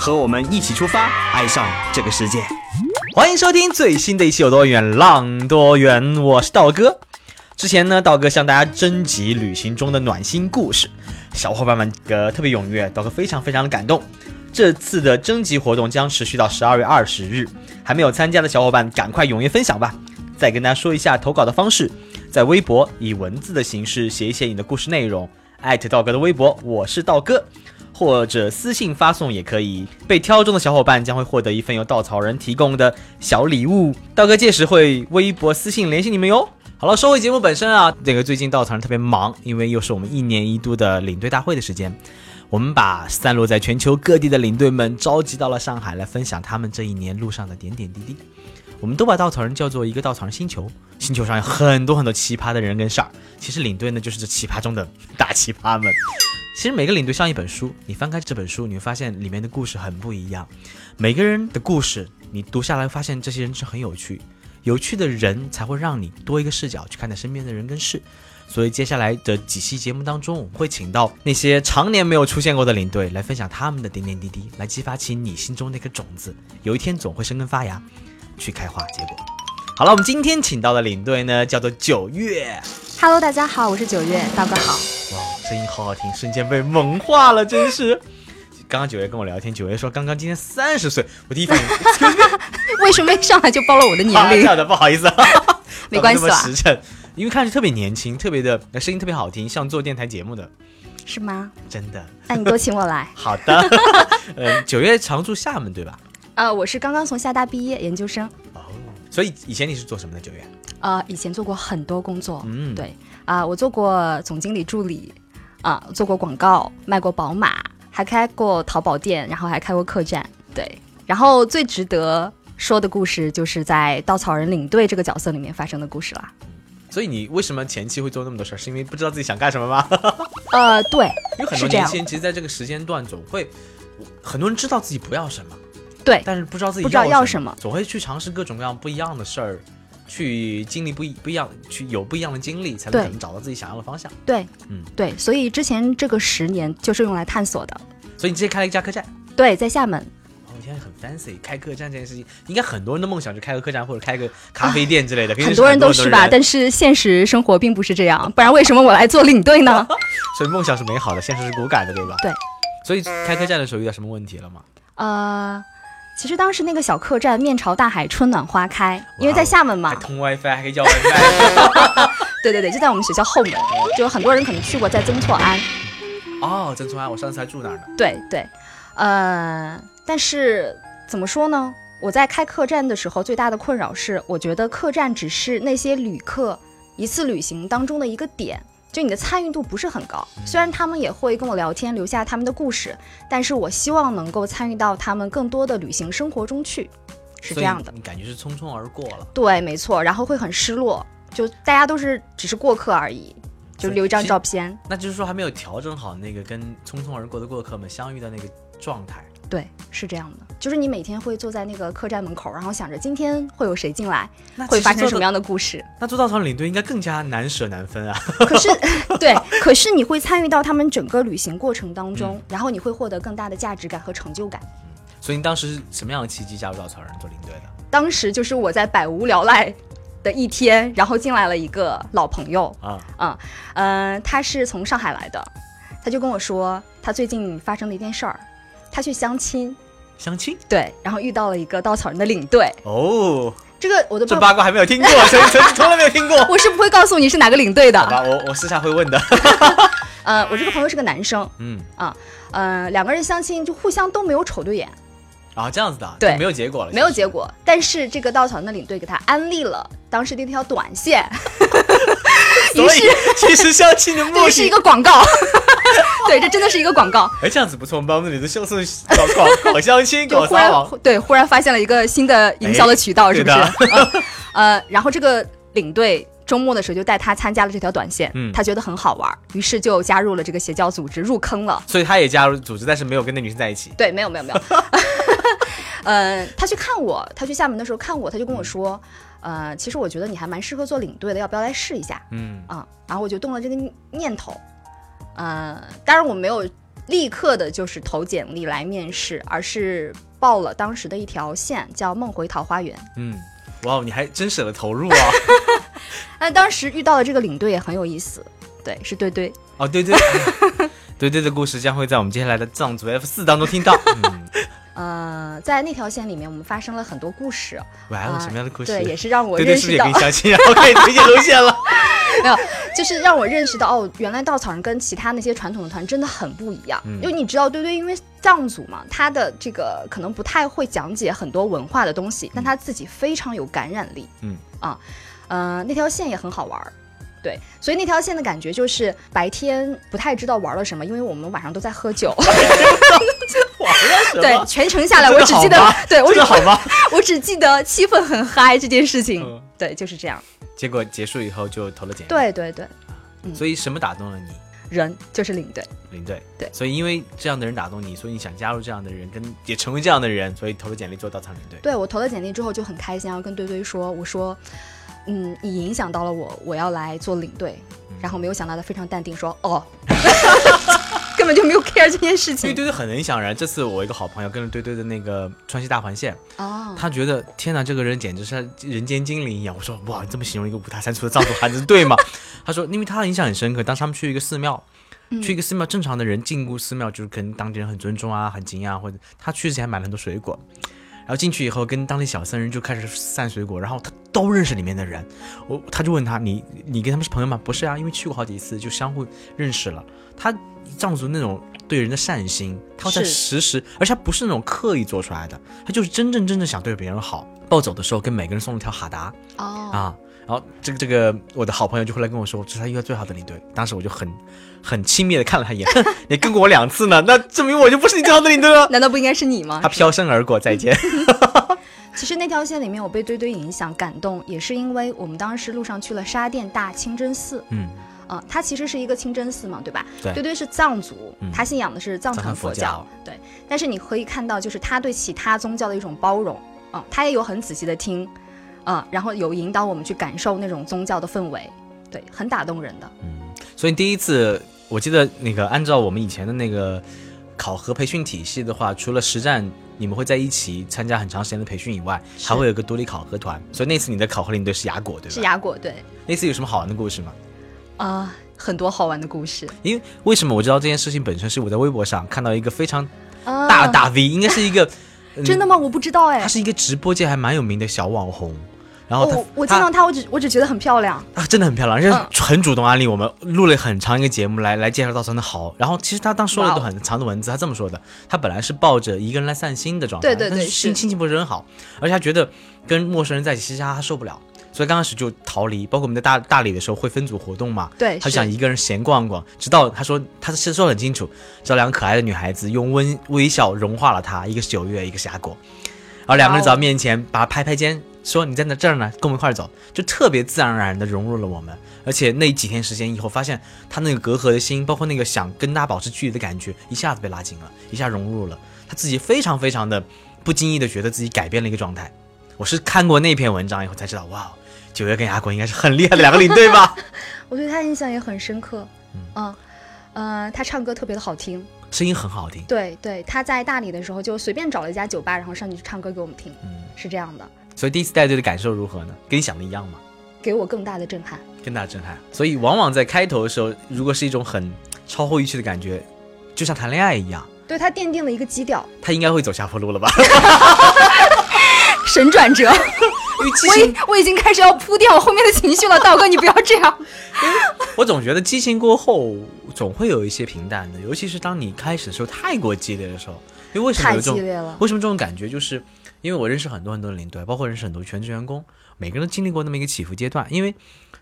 和我们一起出发，爱上这个世界。欢迎收听最新的一期有多远浪多远，我是道哥。之前呢，道哥向大家征集旅行中的暖心故事，小伙伴们呃特别踊跃，道哥非常非常的感动。这次的征集活动将持续到十二月二十日，还没有参加的小伙伴赶快踊跃分享吧。再跟大家说一下投稿的方式，在微博以文字的形式写一写你的故事内容，艾特道哥的微博，我是道哥。或者私信发送也可以，被挑中的小伙伴将会获得一份由稻草人提供的小礼物。道哥届时会微博私信联系你们哟。好了，说回节目本身啊，这个最近稻草人特别忙，因为又是我们一年一度的领队大会的时间，我们把散落在全球各地的领队们召集到了上海来分享他们这一年路上的点点滴滴。我们都把稻草人叫做一个稻草人星球，星球上有很多很多奇葩的人跟事儿，其实领队呢就是这奇葩中的大奇葩们。其实每个领队像一本书，你翻开这本书，你会发现里面的故事很不一样。每个人的故事，你读下来发现这些人是很有趣，有趣的人才会让你多一个视角去看待身边的人跟事。所以接下来的几期节目当中，我们会请到那些常年没有出现过的领队来分享他们的点点滴滴，来激发起你心中那颗种子，有一天总会生根发芽，去开花结果。好了，我们今天请到的领队呢，叫做九月。Hello，大家好，我是九月，道哥好。哇，声音好好听，瞬间被萌化了，真是。刚刚九月跟我聊天，九月说刚刚今天三十岁，我第一反应 为什么一上来就暴露我的年龄？啊这样的，不好意思，没关系啦这么实诚，因为看着特别年轻，特别的声音特别好听，像做电台节目的，是吗？真的。那你多请我来。好的，呃，九月常住厦门对吧？呃，我是刚刚从厦大毕业，研究生。哦，所以以前你是做什么的？九月？呃，以前做过很多工作。嗯，对啊、我做过总经理助理，啊、做过广告，卖过宝马，还开过淘宝店，然后还开过客栈。对，然后最值得说的故事，就是在稻草人领队这个角色里面发生的故事啦。所以你为什么前期会做那么多事儿？是因为不知道自己想干什么吗？呃，对，因为很多年轻人其实在这个时间段总会，很多人知道自己不要什么，对，但是不知道自己不知道要要什么总会去尝试各种各样不一样的事儿，去经历不一不一样，去有不一样的经历，才能可能找到自己想要的方向。对，嗯对，所以之前这个十年就是用来探索的。所以你之前开了一家客栈。对，在厦门。哦，现在很 fancy，开客栈这件事情，应该很多人的梦想就开个客栈或者开个咖啡店之类的。很多人都是吧，但是现实生活并不是这样，不然为什么我来做领队呢？所以梦想是美好的，现实是骨感的，对吧？对。所以开客栈的时候遇到什么问题了吗？呃，其实当时那个小客栈面朝大海，春暖花开，因为在厦门嘛，还通 WiFi，还可以叫 WiFi。对对对，就在我们学校后门，就有很多人可能去过，在曾厝垵，哦，曾厝垵，我上次还住那儿呢。对对，呃，但是怎么说呢？我在开客栈的时候，最大的困扰是，我觉得客栈只是那些旅客一次旅行当中的一个点，就你的参与度不是很高。虽然他们也会跟我聊天，留下他们的故事，但是我希望能够参与到他们更多的旅行生活中去，是这样的。你感觉是匆匆而过了。对，没错，然后会很失落，就大家都是只是过客而已，就留一张照片。那就是说还没有调整好那个跟匆匆而过的过客们相遇的那个状态。对，是这样的，就是你每天会坐在那个客栈门口，然后想着今天会有谁进来，会发生什么样？的故事。那做稻草人领队应该更加难舍难分啊。可是，对，可是你会参与到他们整个旅行过程当中，嗯然后你会获得更大的价值感和成就感。所以你当时是什么样的契机加入稻草人做领队的？当时就是我在百无聊赖的一天，然后进来了一个老朋友，啊，嗯嗯、他是从上海来的，他就跟我说他最近发生了一件事儿，他去相亲，相亲？对，然后遇到了一个稻草人的领队，哦，这个我都不知道，这八卦还没有听过，从从从来没有听过。我是不会告诉你是哪个领队的。好吧，我我私下会问的。呃，我这个朋友是个男生，嗯，呃，两个人相亲就互相都没有瞅对眼，啊，这样子的，对。没有结果了，没有结果。但是这个稻草人的领队给他安利了当时的一条短线，于所以其实相亲的目的是一的个广告，对，这真的是一个广告。哎，这样子不错，我们把我们的相送搞搞搞相亲，搞就忽然撒网。对，忽然发现了一个新的营销的渠道，是不是？呃，然后这个领队周末的时候就带他参加了这条短线，嗯他觉得很好玩，于是就加入了这个邪教组织，入坑了。所以他也加入组织，但是没有跟那女生在一起。对，没有没有没有。呃，他去看我，他去厦门的时候看我，他就跟我说，呃，其实我觉得你还蛮适合做领队的，要不要来试一下？嗯，啊、然后我就动了这个念头。呃，当然我没有立刻的就是投简历来面试，而是报了当时的一条线，叫梦回桃花源。嗯，哇，你还真舍得投入啊！那 当时遇到的这个领队也很有意思，对，是对对。哦，对对，对对的故事将会在我们接下来的藏族 F 四当中听到。嗯，呃，在那条线里面，我们发生了很多故事，什么样的故事？对，也是让我对对，认识到是不是也相亲，然后可以推荐路线了？没有，就是让我认识到哦，原来稻草人跟其他那些传统的团真的很不一样。嗯因为你知道，堆堆因为藏族嘛，他的这个可能不太会讲解很多文化的东西，但他自己非常有感染力。嗯啊，呃，那条线也很好玩儿。对，所以那条线的感觉就是白天不太知道玩了什么，因为我们晚上都在喝酒。对，全程下来我只记得，对我只这个好吗？我只记得气氛很嗨这件事情。嗯对，就是这样。结果结束以后就投了简历。，对对对，所以什么打动了你？人就是领队。领队。对所以因为这样的人打动你，所以你想加入这样的人，跟也成为这样的人，所以投了简历做稻草领队。对我投了简历之后就很开心，然后跟堆堆说，我说，嗯，你影响到了我，我要来做领队。然后没有想到他非常淡定说，哦，根 本就没有 care 这件事情。因为堆堆很能想然。这次我一个好朋友跟着堆堆的那个川西大环线，哦，他觉得天哪，这个人简直是人间精灵一样。我说哇，你这么形容一个五大三粗的藏族汉子对吗？他说，因为他的印象很深刻，当时他们去一个寺庙。去一个寺庙，正常的人进入寺庙就是可能当地人很尊重啊，很敬啊，或者他去之前还买了很多水果，然后进去以后跟当地小僧人就开始散水果，然后他都认识里面的人，我他就问他你你跟他们是朋友吗？不是啊，因为去过好几次就相互认识了。他藏族那种对人的善心，他在是时时，而且他不是那种刻意做出来的，他就是真正真正想对别人好。暴走的时候跟每个人送了条哈达，哦，啊，然后这个这个我的好朋友就会来跟我说，这是他遇到最好的领队。当时我就很很轻蔑的看了他一眼，你跟过我两次呢，那证明我就不是你最好的领队了。难道不应该是你吗他？飘身而过，再见。其实那条线里面，我被堆堆影响感动，也是因为我们当时路上去了沙甸大清真寺。嗯，啊、它其实是一个清真寺嘛，对吧？对堆堆是藏族，嗯他信仰的是藏藏传佛传佛教，对。但是你可以看到，就是他对其他宗教的一种包容，嗯、他也有很仔细的听，啊、然后有引导我们去感受那种宗教的氛围，对，很打动人的。嗯所以第一次我记得那个按照我们以前的那个考核培训体系的话，除了实战。你们会在一起参加很长时间的培训以外，还会有个独立考核团。所以那次你的考核领队是雅果，对吧？是雅果，对，那次有什么好玩的故事吗？啊、很多好玩的故事。因为为什么我知道这件事情本身是我在微博上看到一个非常啊大的大 V，、应该是一个、嗯真的吗？我不知道哎他。是一个直播界还蛮有名的小网红，然后他、哦，我见到她，我只我只觉得很漂亮。他、啊、真的很漂亮，而且嗯很主动安利我们，录了很长一个节目来来介绍稻草人的好。然后其实他当时说了一个很长的文字，他这么说的：他本来是抱着一个人来散心的状态，对对对心是心情不是很好，而且他觉得跟陌生人在一起，其实他受不了。所以刚开始就逃离，包括我们在大大理的时候会分组活动嘛，对，他就想一个人闲逛逛，直到他说他是说得很清楚，直到两个可爱的女孩子用温微笑融化了他，一个是九月，一个是雅果，然后两个人走到面前，把他拍拍肩，说你在那这儿呢，跟我们一块儿走，就特别自然而然的融入了我们。而且那几天时间以后，发现他那个隔阂的心，包括那个想跟大家保持距离的感觉，一下子被拉近了，一下融入了。他自己非常非常的不经意的觉得自己改变了一个状态。我是看过那篇文章以后才知道，哇，九月跟雅果应该是很厉害的两个领队吧。我对他印象也很深刻。嗯，呃，他唱歌特别的好听。声音很好听，对对，他在大理的时候就随便找了一家酒吧，然后上去唱歌给我们听，嗯，是这样的，所以第一次带队的感受如何呢？跟你想的一样吗？给我更大的震撼。更大的震撼。所以往往在开头的时候，如果是一种很超乎预期的感觉，就像谈恋爱一样，对他奠定了一个基调，他应该会走下坡路了吧？神转折。我情已，我已经开始要铺垫我后面的情绪了，道哥，你不要这样。我总觉得激情过后总会有一些平淡的，尤其是当你开始的时候太过激烈的时候。因为为什么太有这种激烈了。为什么这种感觉？就是因为我认识很多很多的领队，包括认识很多全职员工，每个人都经历过那么一个起伏阶段。因为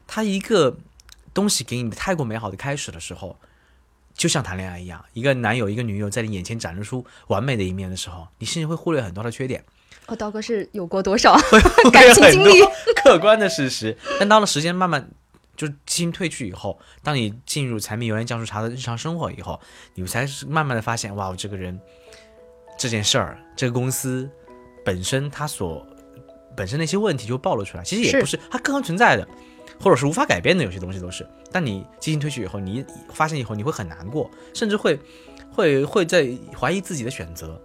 他一个东西给你太过美好的开始的时候，就像谈恋爱一样，一个男友一个女友在你眼前展露出完美的一面的时候，你甚至会忽略很多的缺点。哦刀哥是有过多少感情经历？客观的事实。但到了时间慢慢就基因褪去以后，当你进入柴米油盐酱醋茶的日常生活以后，你才是慢慢的发现，哇，我这个人这件事儿，这个公司本身它所本身那些问题就暴露出来。其实也不是它客观存在的，或者是无法改变的，有些东西都是。但你基因褪去以后，你发现以后，你会很难过，甚至会会会在怀疑自己的选择。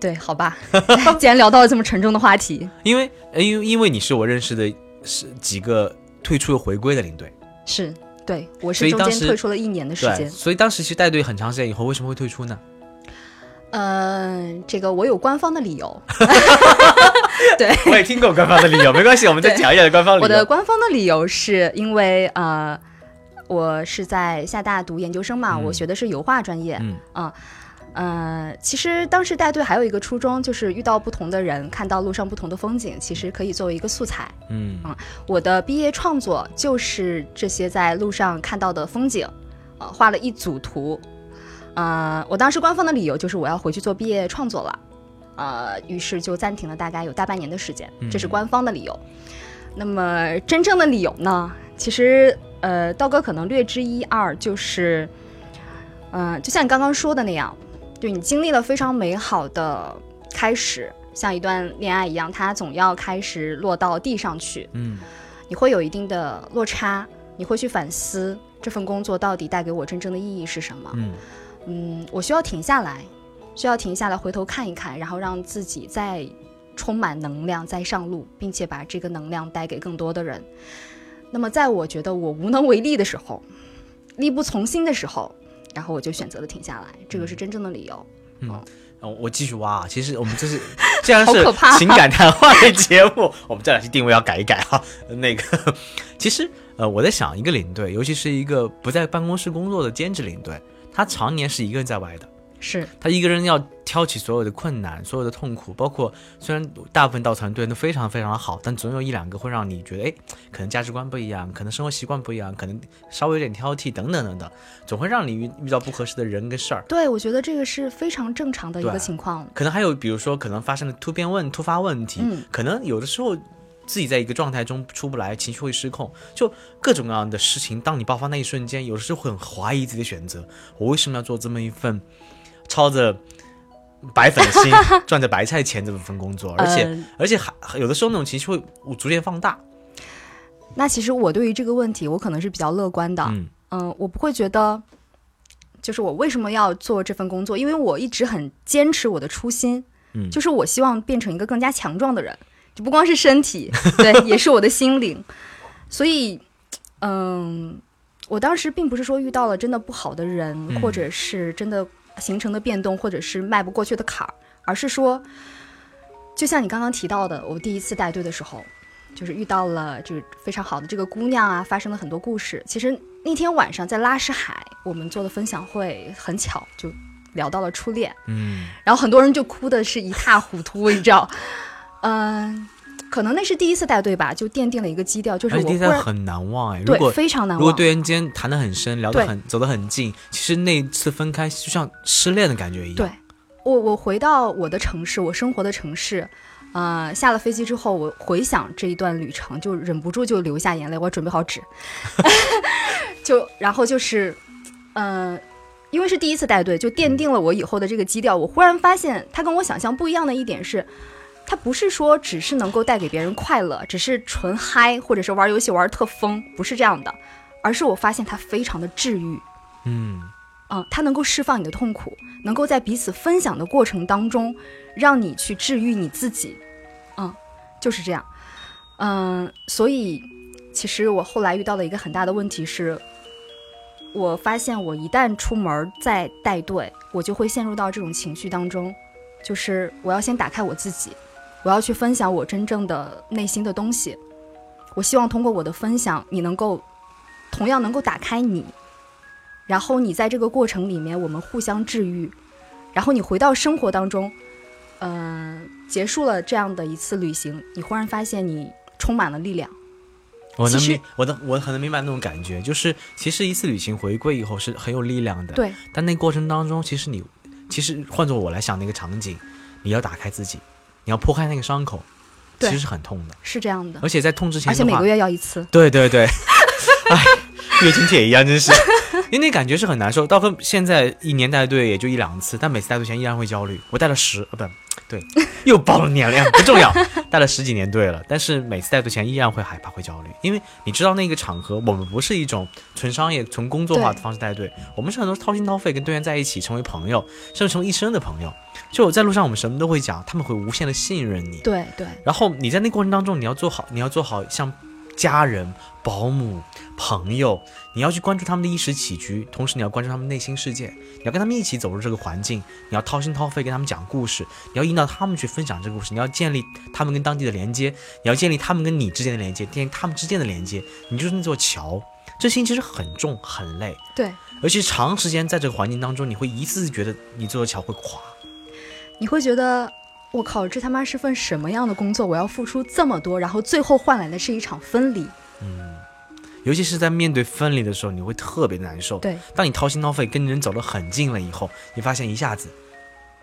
对，好吧，既然聊到了这么沉重的话题，因为，因为因为你是我认识的是几个退出又回归的领队，是对，我是中间退出了一年的时间，所以当时其实带队很长时间以后，为什么会退出呢？嗯，这个我有官方的理由，对，我也听过官方的理由，没关系，我们再讲一下官方理由。我的官方的理由是因为呃，我是在厦大读研究生嘛，我学的是油画专业，嗯啊。呃，其实当时带队还有一个初衷，就是遇到不同的人，看到路上不同的风景，其实可以作为一个素材。嗯啊，我的毕业创作就是这些在路上看到的风景，呃，画了一组图。呃，我当时官方的理由就是我要回去做毕业创作了，呃，于是就暂停了大概有大半年的时间，这是官方的理由。那么真正的理由呢？其实呃，道哥可能略知一二，就是，嗯，就像你刚刚说的那样。就你经历了非常美好的开始，像一段恋爱一样，它总要开始落到地上去。嗯，你会有一定的落差，你会去反思这份工作到底带给我真正的意义是什么。嗯，嗯，我需要停下来，需要停下来回头看一看，然后让自己再充满能量，再上路，并且把这个能量带给更多的人。那么，在我觉得我无能为力的时候，力不从心的时候。然后我就选择了停下来，这个是真正的理由。嗯，我继续挖啊。其实我们这是既然是情感谈话的节目，我们这两期定位要改一改哈。那个，其实呃，我在想，一个领队，尤其是一个不在办公室工作的兼职领队，他常年是一个人在外的。是他一个人要挑起所有的困难，所有的痛苦，包括虽然大部分到团队都非常非常的好，但总有一两个会让你觉得，哎，可能价值观不一样，可能生活习惯不一样，可能稍微有点挑剔，等等等等，总会让你遇遇到不合适的人跟事儿。对，我觉得这个是非常正常的一个情况。可能还有比如说，可能发生了突变问突发问题，可能有的时候自己在一个状态中出不来，情绪会失控，就各种各样的事情。当你爆发那一瞬间，有的时候会很怀疑自己的选择，我为什么要做这么一份？操着白粉的心，赚着白菜钱这份工作，而且而且还有的时候那种情绪会逐渐放大。那其实我对于这个问题，我可能是比较乐观的。嗯，我不会觉得，就是我为什么要做这份工作？因为我一直很坚持我的初心，嗯，就是我希望变成一个更加强壮的人，就不光是身体，对，也是我的心灵。所以，嗯，我当时并不是说遇到了真的不好的人，或者是真的。形成的变动，或者是迈不过去的坎儿，而是说，就像你刚刚提到的，我第一次带队的时候，就是遇到了就是非常好的这个姑娘啊，发生了很多故事。其实那天晚上在拉什海，我们做的分享会，很巧就聊到了初恋，嗯，然后很多人就哭的是一塌糊涂，你知道，嗯。可能那是第一次带队吧，就奠定了一个基调，就是我会很难忘哎，对，非常难忘。如果队员间谈得很深，聊得很，走得很近，其实那一次分开就像失恋的感觉一样。对，我我回到我的城市，我生活的城市，呃，下了飞机之后，我回想这一段旅程，就忍不住就流下眼泪。我准备好纸，就然后就是，嗯，因为是第一次带队，就奠定了我以后的这个基调。我忽然发现，他跟我想象不一样的一点是。它不是说只是能够带给别人快乐，只是纯嗨，或者是玩游戏玩特疯，不是这样的，而是我发现它非常的治愈，嗯，嗯，它能够释放你的痛苦，能够在彼此分享的过程当中，让你去治愈你自己，嗯，就是这样，嗯，所以其实我后来遇到了一个很大的问题是，我发现我一旦出门再带队，我就会陷入到这种情绪当中，就是我要先打开我自己。我要去分享我真正的内心的东西，我希望通过我的分享，你能够同样能够打开你，然后你在这个过程里面，我们互相治愈，然后你回到生活当中，嗯，结束了这样的一次旅行，你忽然发现你充满了力量，我能明，我的我很能明白那种感觉，就是其实一次旅行回归以后是很有力量的，对。但那过程当中，其实你，其实换做我来想那个场景，你要打开自己，你要剖开那个伤口，其实是很痛的，是这样的，而且在痛之前而且每个，月要一次。对对对，哎，月经铁一样，真是，因为那感觉是很难受。到分现在一年带队也就一两次，但每次带队前依然会焦虑。我带了十，呃，不对，又报了年龄，不重要，带了十几年队了，但是每次带队前依然会害怕、会焦虑，因为你知道那个场合，我们不是一种纯商业、纯工作化的方式带队，我们是很多掏心掏肺跟队员在一起，成为朋友，甚至成为一生的朋友。就在路上，我们什么都会讲，他们会无限的信任你。对对然后你在那过程当中，你要做好，你要做好像家人、保姆、朋友，你要去关注他们的衣食起居，同时你要关注他们内心世界，你要跟他们一起走入这个环境，你要掏心掏肺跟他们讲故事，你要引导他们去分享这个故事，你要建立他们跟当地的连接，你要建立他们跟你之间的连接，建立他们之间的连接，你就是那座桥。这心其实很重很累，对，而且长时间在这个环境当中，你会一次次觉得你这座桥会垮。你会觉得，我靠，这他妈是份什么样的工作？我要付出这么多，然后最后换来的是一场分离。嗯尤其是在面对分离的时候，你会特别的难受。对，当你掏心掏肺跟人走得很近了以后，你发现一下子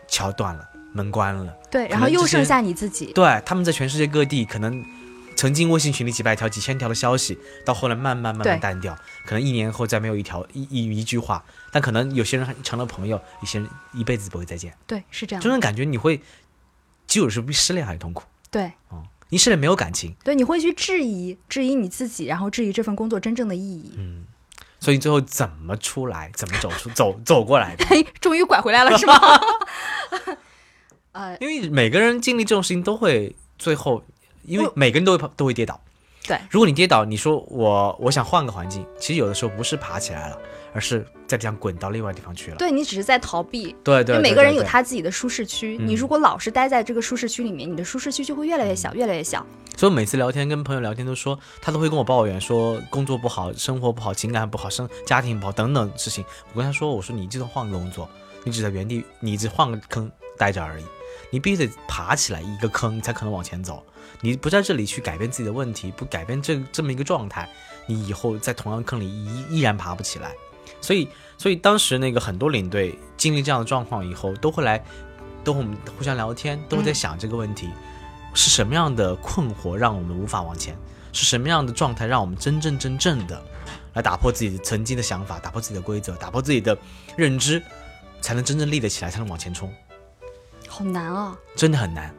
桥断了，门关了。对，然后又剩下你自己。对，他们在全世界各地可能曾经微信群里几百条、几千条的消息，到后来慢慢慢慢淡掉，可能一年后再没有一条一一一句话。但可能有些人还成了朋友，有些人一辈子不会再见。对，是这样这。种感觉你会，就有是比失恋还痛苦。对哦，你失恋没有感情，对，你会去质疑质疑你自己，然后质疑这份工作真正的意义。嗯所以最后怎么出来，怎么走出 走走过来的？嘿，终于拐回来了是吗？呃，因为每个人经历这种事情都会最后，因为每个人都会都会跌倒。对，如果你跌倒，你说我我想换个环境，其实有的时候不是爬起来了，而是在地上滚到另外地方去了。对你只是在逃避。对对，因为每个人有。他自己的舒适区，嗯你如果老是待在这个舒适区里面，你的舒适区就会越来越小，越来越小。所以每次聊天跟朋友聊天都说，他都会跟我抱怨说工作不好，生活不好，情感不好，生家庭不好等等事情。我跟他说，我说你就算换个工作，你只在原地，你只换个坑待着而已。你必须得爬起来一个坑，你才可能往前走。你不在这里去改变自己的问题，不改变这这么一个状态，你以后在同样坑里依依然爬不起来。所以，所以当时那个很多领队经历这样的状况以后，都会来，都和我们互相聊天，都会在想这个问题。是什么样的困惑让我们无法往前？是什么样的状态让我们真正真正的来打破自己曾经的想法，打破自己的规则，打破自己的认知，才能真正立得起来，才能往前冲？好难啊！真的很难。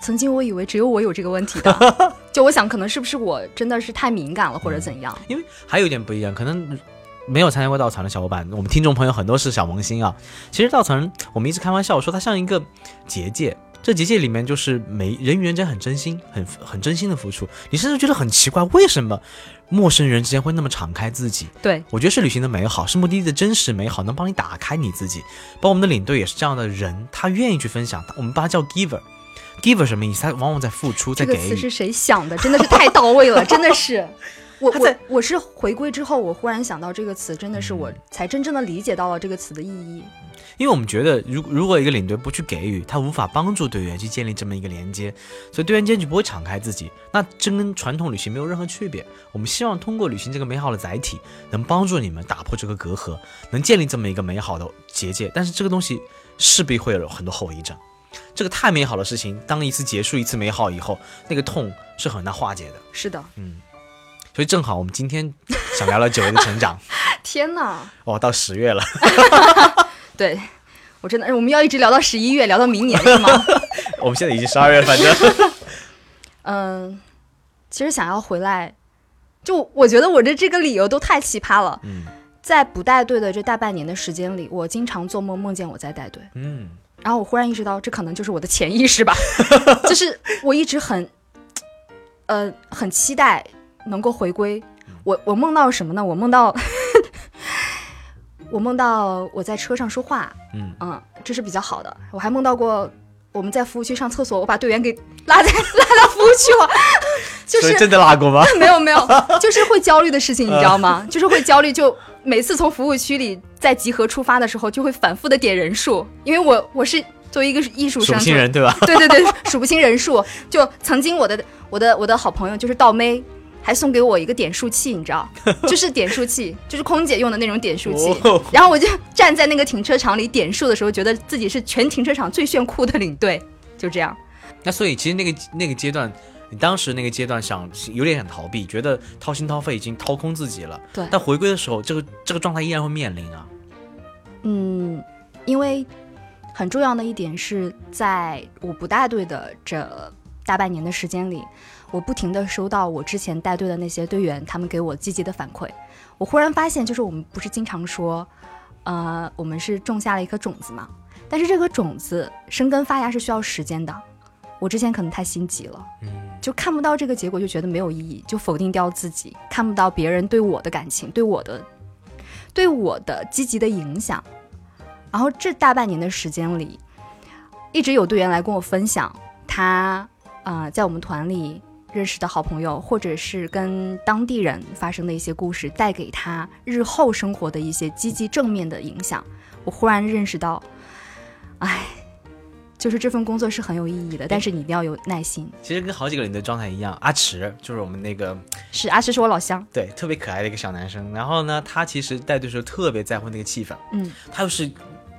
曾经我以为只有我有这个问题的，就我想可能是不是我真的是太敏感了，或者怎样？因为还有一点不一样，可能没有参加过稻草人的小伙伴，我们听众朋友很多是小萌新啊。其实稻草人，我们一直开玩笑说它像一个结界，这结界里面就是每人与人之间很真心，很很真心的付出。你甚至觉得很奇怪，为什么陌生人之间会那么敞开自己？对，我觉得是旅行的美好，是目的地的真实美好，能帮你打开你自己。包括我们的领队也是这样的人，他愿意去分享，我们把他叫 giver。giver 什么意思？他往往在付出，在给予。这个词是谁想的？真的是太到位了，真的是。我我我是回归之后，我忽然想到这个词，真的是我嗯才真正的理解到了这个词的意义。因为我们觉得，如如果一个领队不去给予，他无法帮助队员去建立这么一个连接，所以队员间就不会敞开自己。那这跟传统旅行没有任何区别。我们希望通过旅行这个美好的载体，能帮助你们打破这个隔阂，能建立这么一个美好的结界。但是这个东西势必会有很多后遗症。这个太美好的事情，当一次结束一次美好以后，那个痛是很难化解的。是的，所以正好我们今天想聊聊九月的成长。天哪！哦，到十月了，对我真的，我们要一直聊到十一月，聊到明年是吗？我们现在已经十二月，反正嗯，其实想要回来，就我觉得我的这个理由都太奇葩了。嗯在不带队的这大半年的时间里，我经常做梦，梦见我在带队。嗯然后我忽然意识到，这可能就是我的潜意识吧，就是我一直很，呃，很期待能够回归。我我梦到什么呢？我梦到，我梦到我在车上说话，嗯嗯，这是比较好的。我还梦到过我们在服务区上厕所，我把队员给拉在 拉到服务区了，就是真的拉过吗？没有没有，就是会焦虑的事情，你知道吗？就是会焦虑，就每次从服务区里在集合出发的时候，就会反复的点人数，因为我我是作为一个艺术生，数不清人对吧？对对对，数不清人数。就曾经我的我的我的好朋友就是倒妹，还送给我一个点数器，你知道，就是点数器，就是空姐用的那种点数器。哦然后我就站在那个停车场里点数的时候，觉得自己是全停车场最炫酷的领队，就这样。那所以其实那个那个阶段，你当时那个阶段想有点想逃避，觉得掏心掏肺已经掏空自己了。对但回归的时候，这个这个状态依然会面临啊。嗯，因为很重要的一点是在我不带队的这大半年的时间里，我不停的收到我之前带队的那些队员他们给我积极的反馈。我忽然发现，就是我们不是经常说，呃，我们是种下了一颗种子嘛，但是这颗种子生根发芽是需要时间的。我之前可能太心急了，就看不到这个结果，就觉得没有意义，就否定掉自己，看不到别人对我的感情，对我的对我的积极的影响。然后这大半年的时间里，一直有队员来跟我分享他啊、呃在我们团里认识的好朋友，或者是跟当地人发生的一些故事，带给他日后生活的一些积极正面的影响。我忽然认识到，哎，就是这份工作是很有意义的，但是你一定要有耐心。其实跟好几个人的状态一样，阿池就是我们那个是阿池是我老乡，对特别可爱的一个小男生。然后呢，他其实带队时候特别在乎那个气氛，嗯，他又是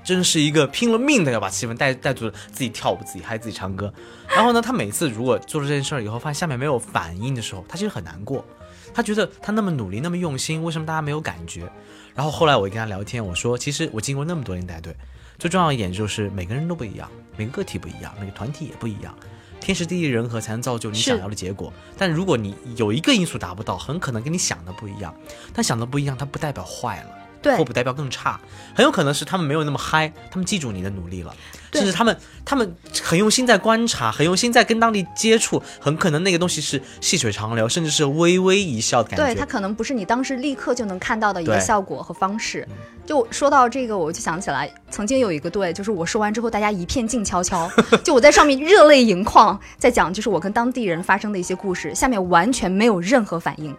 真是一个拼了命的要把气氛带带住，自己跳舞，自己嗨，自己唱歌。然后呢，他每次如果做了这件事儿以后，发现下面没有反应的时候，他其实很难过。他觉得他那么努力，那么用心，为什么大家没有感觉？然后后来我跟他聊天，我说，其实我经过那么多年带队，最重要一点就是每个人都不一样，每个个体不一样，每个团体也不一样。天时地利人和才能造就你想要的结果。但如果你有一个因素达不到，很可能跟你想的不一样。但想的不一样，它不代表坏了。对或不代表更差，很有可能是他们没有那么嗨，他们记住你的努力了，甚至他们他们很用心在观察，很用心在跟当地接触，很可能那个东西是细水长流，甚至是微微一笑的感觉。对，它可能不是你当时立刻就能看到的一个效果和方式。就说到这个，我就想起来，曾经有一个队，就是我说完之后，大家一片静悄悄，就我在上面热泪盈眶，在讲就是我跟当地人发生的一些故事，下面完全没有任何反应。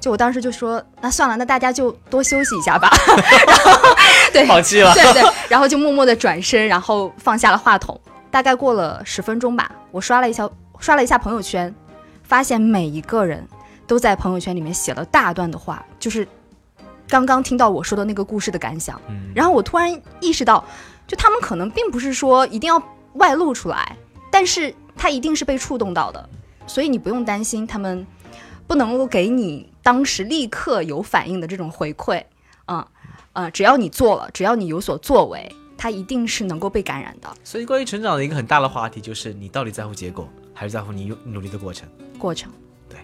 就我当时就说，那算了，那大家就多休息一下吧。然后对，放弃了。对对，然后就默默的转身，然后放下了话筒。大概过了十分钟吧，我刷了一下刷了一下朋友圈，发现每一个人都在朋友圈里面写了大段的话，就是刚刚听到我说的那个故事的感想。嗯然后我突然意识到，就他们可能并不是说一定要外露出来，但是他一定是被触动到的，所以你不用担心他们不能够给你当时立刻有反应的这种回馈，嗯呃，只要你做了，只要你有所作为，它一定是能够被感染的所以关于成长的一个很大的话题就是你到底在乎结果，还是在乎你努力的过程？过程。对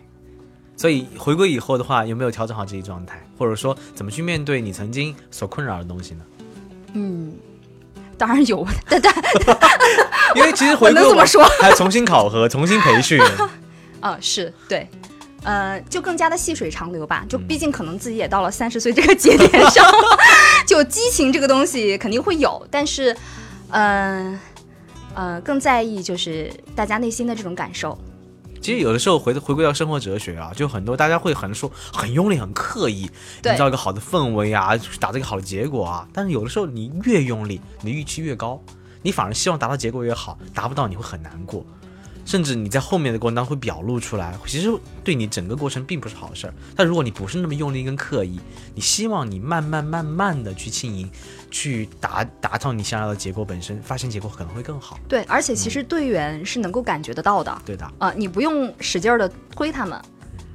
所以回归以后的话，有没有调整好自己状态，或者说怎么去面对你曾经所困扰的东西呢？嗯，当然有，但但因为其实回能这么说还要重新考核、重新培训。啊、是对。呃，就更加的细水长流吧。就毕竟可能自己也到了三十岁这个节点上，就激情这个东西肯定会有，但是，嗯呃更在意就是大家内心的这种感受。其实有的时候回回归到生活哲学啊，就很多大家会很说很用力、很刻意，营造一个好的氛围啊，打造一个好的结果啊。但是有的时候你越用力，你的预期越高，你反而希望达到结果越好，达不到你会很难过，甚至你在后面的过程当中会表露出来，其实对你整个过程并不是好事儿。但如果你不是那么用力跟刻意，你希望你慢慢慢慢的去轻盈，去达达到你想要的结果本身，发现结果可能会更好。对，而且其实队员是能够感觉得到的。对的，啊、你不用使劲儿的推他们，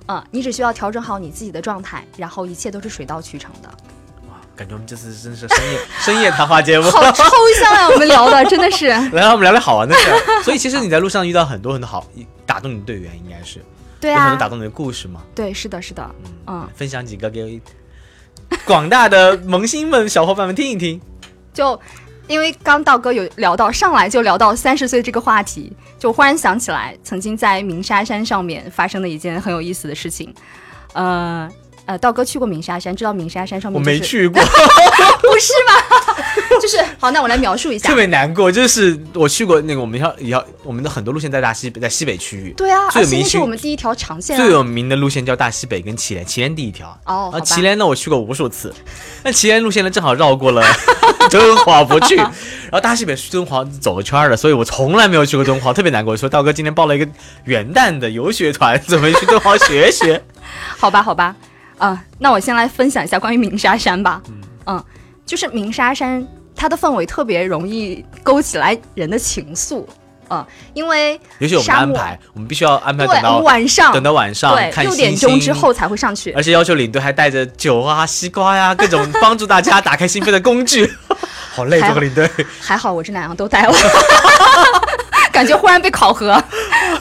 啊、你只需要调整好你自己的状态，然后一切都是水到渠成的。哇，感觉我们这次真是深夜深夜谈话节目。好抽象啊，我们聊的真的是。来，让我们聊聊好玩的事儿。所以其实你在路上遇到很多很多好打动你的队员，应该是对啊有很多，打动你的故事嘛。对，是的，是的，嗯，分享几个给广大的萌新们、小伙伴们听一听。就因为刚道哥有聊到上来就聊到三十岁这个话题，就忽然想起来曾经在鸣沙山上面发生的一件很有意思的事情。呃呃，道哥去过鸣沙山，知道鸣沙山上面、就是、没，去过，不是吧？就是好，那我来描述一下特。别难过。就是我去过那个我们要要我们的很多路线在大西北，在西北区域。对啊，最有名是我们第一条长线、啊。最有名的路线叫大西北跟祁连，祁连第一条。哦，好吧啊，祁连呢，我去过无数次，那祁连路线呢，正好绕过了 敦煌不去，然后大西北去敦煌走个圈儿的，所以我从来没有去过敦煌，特别难过。说道哥今天报了一个元旦的游学团，准备去敦煌学学。好吧，好吧，啊、那我先来分享一下关于鸣沙山吧。嗯就是鸣沙山，它的氛围特别容易勾起来人的情愫。嗯，因为尤其我们安排，我们必须要安排等到晚上等到晚上对看六点星星钟之后才会上去。而且要求领队还带着酒啊、西瓜呀、各种 帮助大家打开心扉的工具。好累，这个领队。还好我这两样都带了，感觉忽然被考核。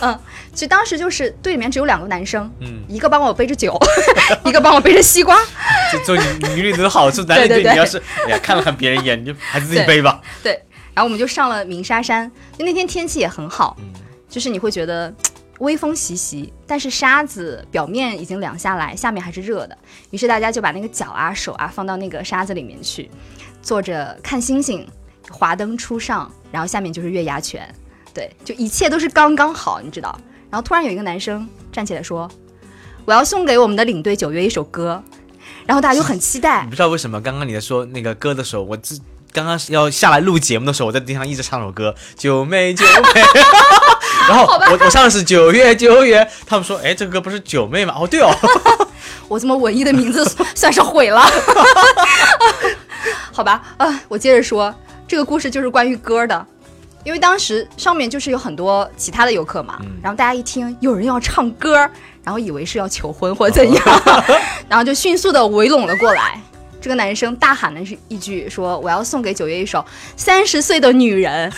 嗯，其实当时就是队里面只有两个男生，嗯，一个帮我背着酒，一个帮我背着西瓜。就做女女的好处，男领队对对对你要是哎呀看了看别人一眼，你就还是自己背吧。对，然后我们就上了鸣沙山，就那天天气也很好，嗯就是你会觉得微风习习，但是沙子表面已经凉下来，下面还是热的。于是大家就把那个脚啊、手啊放到那个沙子里面去，坐着看星星，华灯初上，然后下面就是月牙泉，对，就一切都是刚刚好，你知道。然后突然有一个男生站起来说：“我要送给我们的领队九月一首歌。”然后大家就很期待。你不，知道为什么刚刚你在说那个歌的时候，我自刚刚要下来录节目的时候，我在地上一直唱首歌《九妹九妹》，然后我我唱的是九月九月，他们说哎这个歌不是九妹吗？哦对哦，我这么文艺的名字算是毁了。好吧，啊，我接着说，这个故事就是关于歌的，因为当时上面就是有很多其他的游客嘛，嗯然后大家一听有人要唱歌，然后以为是要求婚或怎样，然后就迅速的围拢了过来。这个男生大喊的是一句说：“我要送给九月一首三十岁的女人。”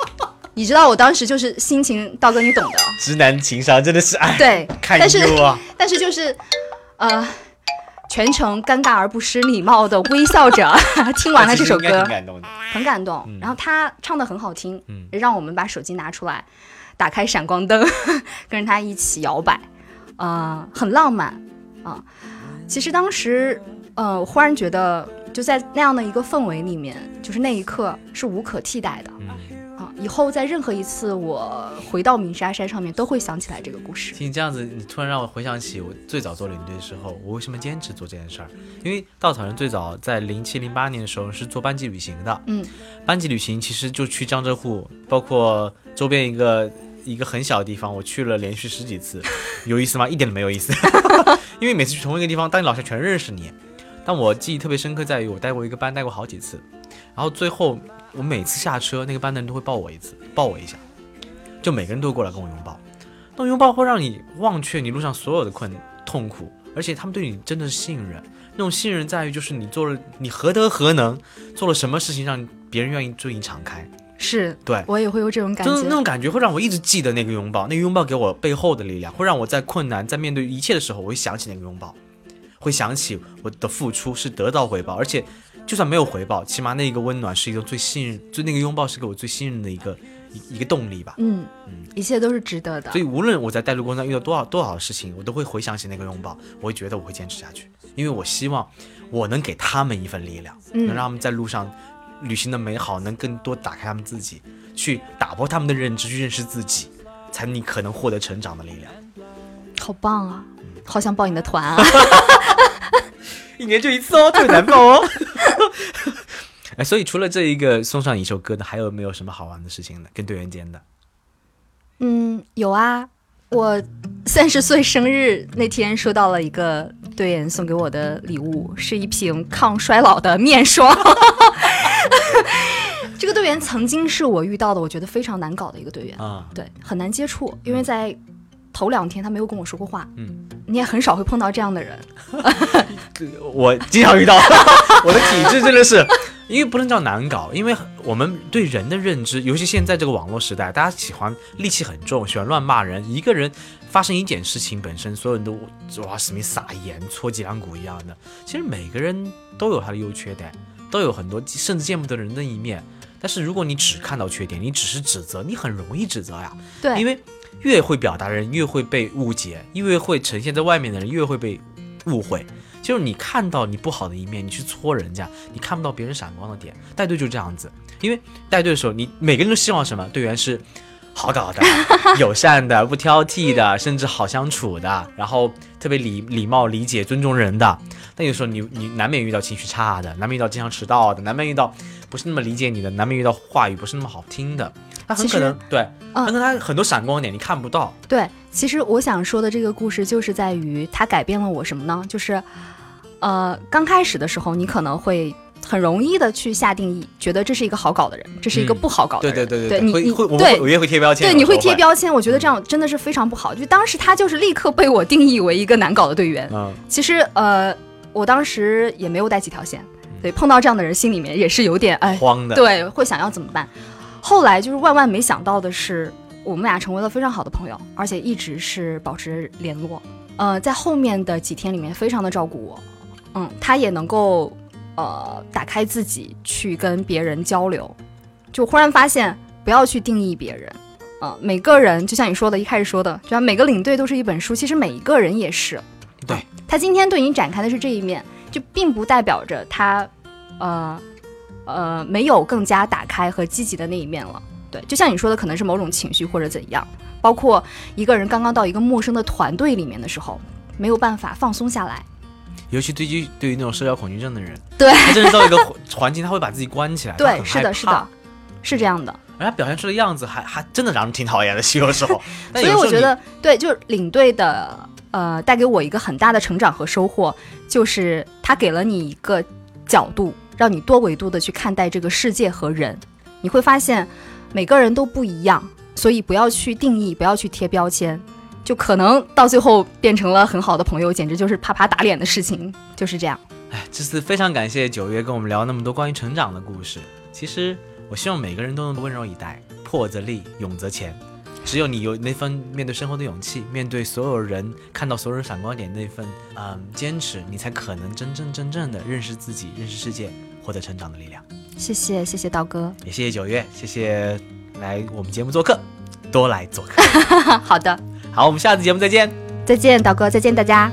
你知道我当时就是心情，道哥你懂的，直男情商真的是哎，对，但是。但是就是，呃，全程尴尬而不失礼貌的微笑着 听完了这首歌挺，感动。很感动。嗯然后他唱的很好听，嗯让我们把手机拿出来，打开闪光灯，跟着他一起摇摆，呃，很浪漫啊、其实当时，呃，我忽然觉得，就在那样的一个氛围里面，就是那一刻是无可替代的以后在任何一次我回到鸣沙山上面，都会想起来这个故事。听你这样子，你突然让我回想起我最早做领队的时候，我为什么坚持做这件事儿？因为稻草人最早在零七零八年的时候是做班级旅行的，嗯，班级旅行其实就去江浙沪，包括周边一个一个很小的地方，我去了连续十几次，有意思吗？一点都没有意思，因为每次去同一个地方，当你老师全认识你。但我记忆特别深刻，在于我带过一个班，带过好几次，然后最后我每次下车，那个班的人都会抱我一次，抱我一下，就每个人都会过来跟我拥抱。那种拥抱会让你忘却你路上所有的困痛苦，而且他们对你真的是信任。那种信任在于，就是你做了，你何德何能，做了什么事情让别人愿意对你敞开。是对，我也会有这种感就是那。种感觉会让我一直记得那个拥抱，那个拥抱给我背后的力量，会让我在困难、在面对一切的时候，我会想起那个拥抱，会想起我的付出是得到回报，而且就算没有回报，起码那个温暖是一个最信任，就那个拥抱是给我最信任的一个一一个动力吧。嗯嗯，一切都是值得的所。以无论我在带路过程中遇到多少多少的事情，我都会回想起那个拥抱，我会觉得我会坚持下去，因为我希望我能给他们一份力量，能让嗯，他们在路上旅行的美好，能更多打开他们自己，去打破他们的认知，去认识自己，才你可能获得成长的力量。好棒啊！好想报你的团啊！一年就一次哦，特别难报哦。哎，所以除了这一个送上一首歌的，还有没有什么好玩的事情呢？跟队员间的？嗯，有啊，我三十岁生日那天收到了一个队员送给我的礼物，是一瓶抗衰老的面霜。这个队员曾经是我遇到的，我觉得非常难搞的一个队员，啊，对，很难接触，因为在头两天他没有跟我说过话，嗯，你也很少会碰到这样的人。我经常遇到，我的体质真的是，因为不能叫难搞，因为我们对人的认知，尤其现在这个网络时代，大家喜欢戾气很重，喜欢乱骂人。一个人发生一件事情本身，所有人都哇什么撒盐、戳脊梁骨一样的。其实每个人都有他的优缺点，都有很多甚至见不得人的一面。但是如果你只看到缺点，你只是指责，你很容易指责呀。对，因为越会表达的人越会被误解，越会呈现在外面的人越会被误会。就是你看到你不好的一面，你去搓人家，你看不到别人闪光的点。带队就这样子，因为带队的时候，你每个人都希望什么？队员是好搞的、友善的、不挑剔的，甚至好相处的，然后特别礼礼貌、理解、尊重人的。但有时候你你难免遇到情绪差的，难免遇到经常迟到的，难免遇到不是那么理解你的，难免遇到话语不是那么好听的。他很可能对，嗯但是他很多闪光点你看不到。对，其实我想说的这个故事，就是在于他改变了我什么呢？就是，呃，刚开始的时候，你可能会很容易的去下定义，觉得这是一个好搞的人，这是一个嗯不好搞的人。对对对对你你会会我们对会我也会贴标签，对，你会贴标签，我觉得这样真的是非常不好。就当时他就是立刻被我定义为一个难搞的队员。嗯，其实呃，我当时也没有带几条线，对，碰到这样的人，心里面也是有点哎，慌的，对，会想要怎么办。后来就是万万没想到的是，我们俩成为了非常好的朋友，而且一直是保持联络。呃，在后面的几天里面，非常的照顾我，嗯，他也能够呃打开自己去跟别人交流，就忽然发现不要去定义别人。呃，每个人就像你说的，一开始说的，就像每个领队都是一本书，其实每一个人也是。对嗯他今天对你展开的是这一面，就并不代表着他，呃，呃，没有更加打开和积极的那一面了。对，就像你说的，可能是某种情绪或者怎样，包括一个人刚刚到一个陌生的团队里面的时候，没有办法放松下来。尤其对于对于那种社交恐惧症的人，对他真的到一个环环境，他会把自己关起来，对，是的，是的，，是这样的。而他表现出的样子还还真的让人挺讨厌的，有时候。所以我觉得，对，就是领队的，呃，带给我一个很大的成长和收获，就是他给了你一个角度，让你多维度的去看待这个世界和人。你会发现，每个人都不一样，所以不要去定义，不要去贴标签，就可能到最后变成了很好的朋友，简直就是啪啪打脸的事情，就是这样。哎，这次非常感谢九月跟我们聊那么多关于成长的故事。其实我希望每个人都能温柔以待，破则立，勇则前。只有你有那份面对生活的勇气，面对所有人，看到所有人闪光点那份嗯坚持，你才可能真正真正的认识自己，认识世界，获得成长的力量。谢谢，谢谢刀哥。也谢谢九月，谢谢来我们节目做客，多来做客。好的，好，我们下次节目再见。再见，导哥，再见，大家。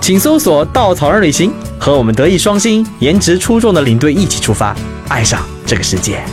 请搜索“稻草人旅行”，和我们德艺双馨、颜值出众的领队一起出发，爱上这个世界。